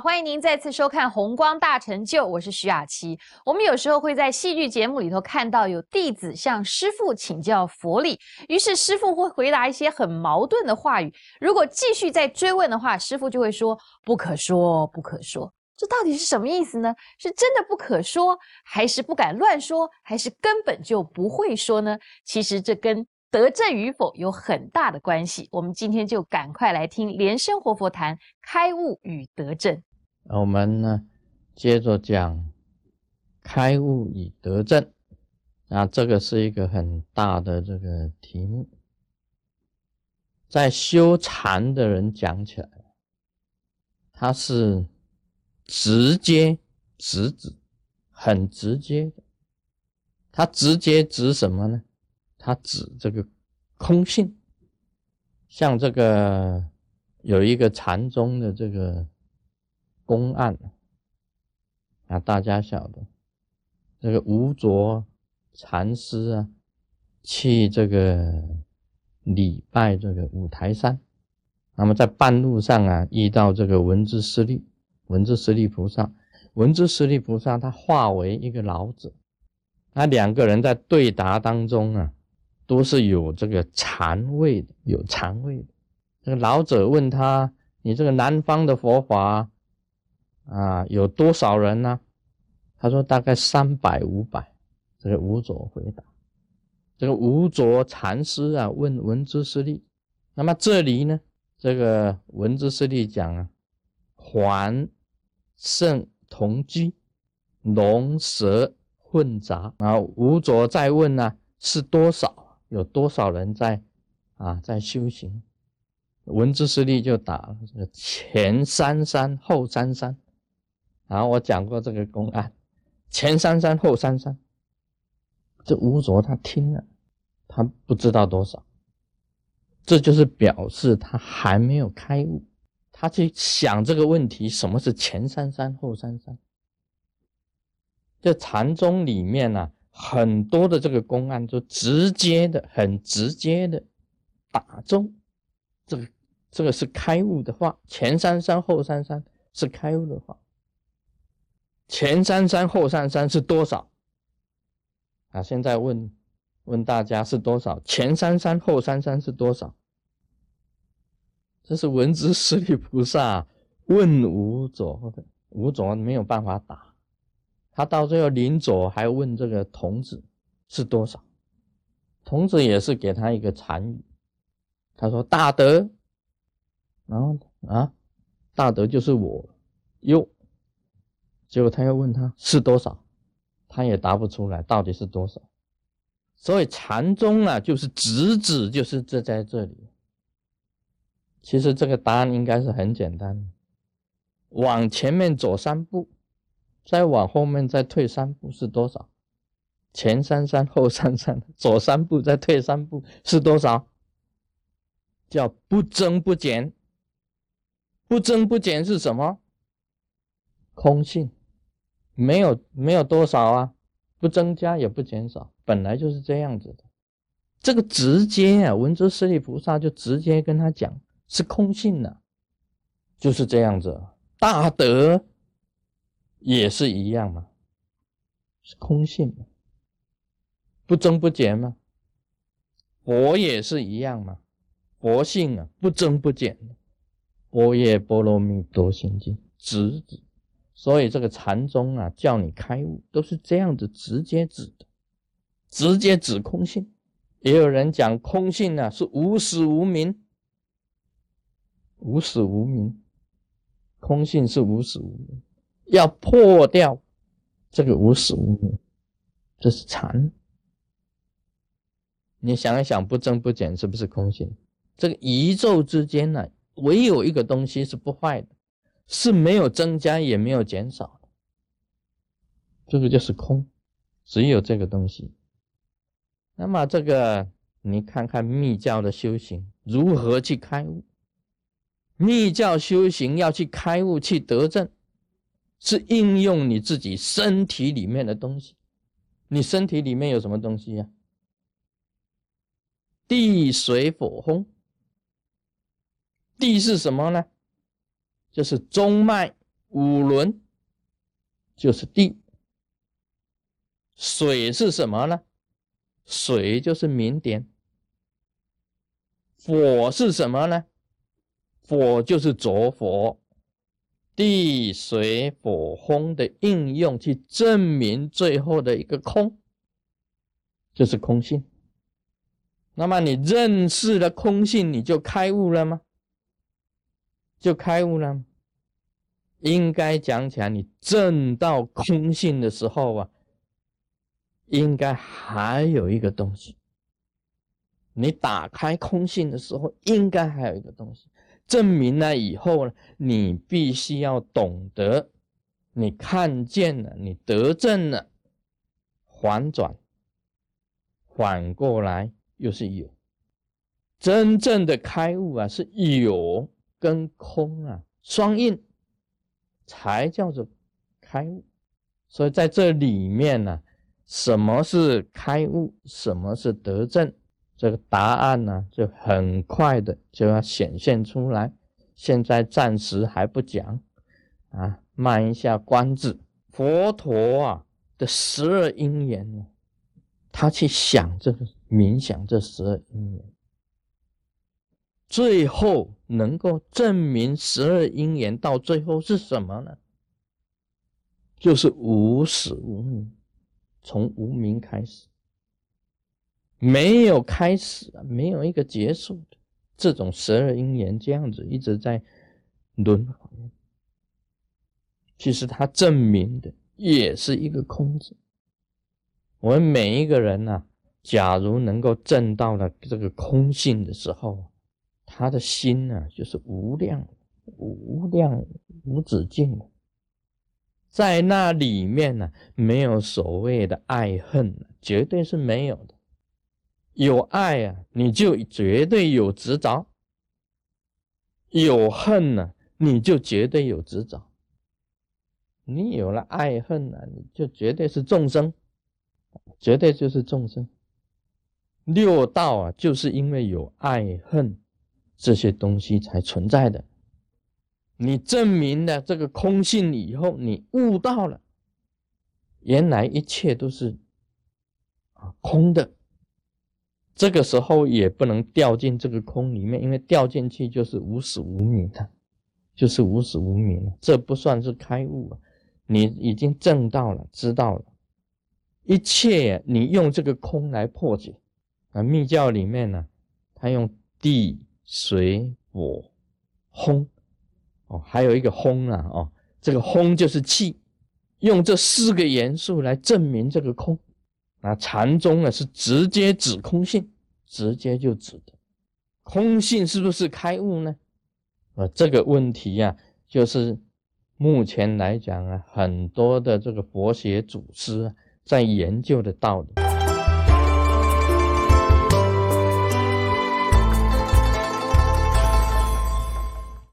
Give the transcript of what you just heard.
欢迎您再次收看《红光大成就》，我是徐雅琪。我们有时候会在戏剧节目里头看到有弟子向师父请教佛理，于是师父会回答一些很矛盾的话语。如果继续再追问的话，师父就会说“不可说，不可说”。这到底是什么意思呢？是真的不可说，还是不敢乱说，还是根本就不会说呢？其实这跟得正与否有很大的关系。我们今天就赶快来听莲生活佛谈开悟与得正。我们呢，接着讲开悟与得证。啊，这个是一个很大的这个题目，在修禅的人讲起来，他是直接直指，很直接的。他直接指什么呢？他指这个空性，像这个有一个禅宗的这个公案啊，大家晓得，这个吴卓禅师啊，去这个礼拜这个五台山，那么在半路上啊，遇到这个文殊师利，文殊师利菩萨，文殊师利菩萨他化为一个老者，那两个人在对答当中啊。都是有这个禅味的，有禅味的。这个老者问他：“你这个南方的佛法啊，有多少人呢？”他说：“大概三百五百。”这个吴卓回答：“这个吴卓禅师啊，问文殊师利。那么这里呢，这个文殊师利讲啊，环圣同居，龙蛇混杂。然后吴卓再问呢，是多少？”有多少人在啊，在修行？文殊师利就打了前三山后三山。然后我讲过这个公案，前三山后三山。这吴卓他听了，他不知道多少，这就是表示他还没有开悟。他去想这个问题：什么是前三山后三山？这禅宗里面呢？很多的这个公案就直接的、很直接的打中这个，这个是开悟的话，前三山后三山是开悟的话，前三山后三山是多少？啊，现在问问大家是多少？前三山后三山是多少？这是文殊师利菩萨问无着的，无着没有办法答。他到最后临走还问这个童子是多少，童子也是给他一个禅语，他说大德，然后啊，大德就是我，又，结果他又问他是多少，他也答不出来到底是多少，所以禅宗啊就是直指就是这在这里，其实这个答案应该是很简单的，往前面走三步。再往后面再退三步是多少？前三三后三三，左三步再退三步是多少？叫不增不减。不增不减是什么？空性，没有没有多少啊，不增加也不减少，本来就是这样子的。这个直接啊，文殊师利菩萨就直接跟他讲是空性的，就是这样子，大德。也是一样嘛，是空性，不增不减嘛。佛也是一样嘛，佛性啊，不增不减。波叶波罗蜜多心经直指，所以这个禅宗啊，叫你开悟，都是这样子直接指的，直接指空性。也有人讲空性呢是无始无明，无始无明，空性是无始无明。要破掉这个无始无明，这是禅。你想一想，不增不减是不是空性？这个宇宙之间呢，唯有一个东西是不坏的，是没有增加也没有减少的，这个就是空，只有这个东西。那么这个你看看密教的修行如何去开悟？密教修行要去开悟去得证。是应用你自己身体里面的东西，你身体里面有什么东西呀？地水火风。地是什么呢？就是中脉、五轮就是地。水是什么呢？水就是明点。火是什么呢？火就是着火。地水火风的应用，去证明最后的一个空，就是空性。那么你认识了空性，你就开悟了吗？就开悟了？应该讲起来，你证到空性的时候啊，应该还有一个东西。你打开空性的时候，应该还有一个东西。证明了以后呢，你必须要懂得，你看见了，你得证了，反转，反过来又是有。真正的开悟啊，是有跟空啊双印，才叫做开悟。所以在这里面呢，什么是开悟，什么是得证？这个答案呢，就很快的就要显现出来。现在暂时还不讲，啊，慢一下关子。佛陀啊的十二因缘呢，他去想这个冥想这十二因缘，最后能够证明十二因缘到最后是什么呢？就是无始无明，从无明开始。没有开始，没有一个结束的这种十二因缘，这样子一直在轮回。其实它证明的也是一个空字。我们每一个人呢，假如能够证到了这个空性的时候，他的心呢就是无量、无量、无止境的，在那里面呢，没有所谓的爱恨，绝对是没有的。有爱啊，你就绝对有执着；有恨呢，你就绝对有执着。你有了爱恨呢，你就绝对是众生，绝对就是众生。六道啊，就是因为有爱恨这些东西才存在的。你证明了这个空性以后，你悟到了，原来一切都是啊空的。这个时候也不能掉进这个空里面，因为掉进去就是无始无明的，就是无始无明了。这不算是开悟啊，你已经证到了，知道了，一切你用这个空来破解啊。密教里面呢，他用地、水、火、风，哦，还有一个风啊，哦，这个风就是气，用这四个元素来证明这个空。那禅宗呢是直接指空性，直接就指的空性是不是开悟呢？啊，这个问题呀，就是目前来讲啊，很多的这个佛学祖师在研究的道理。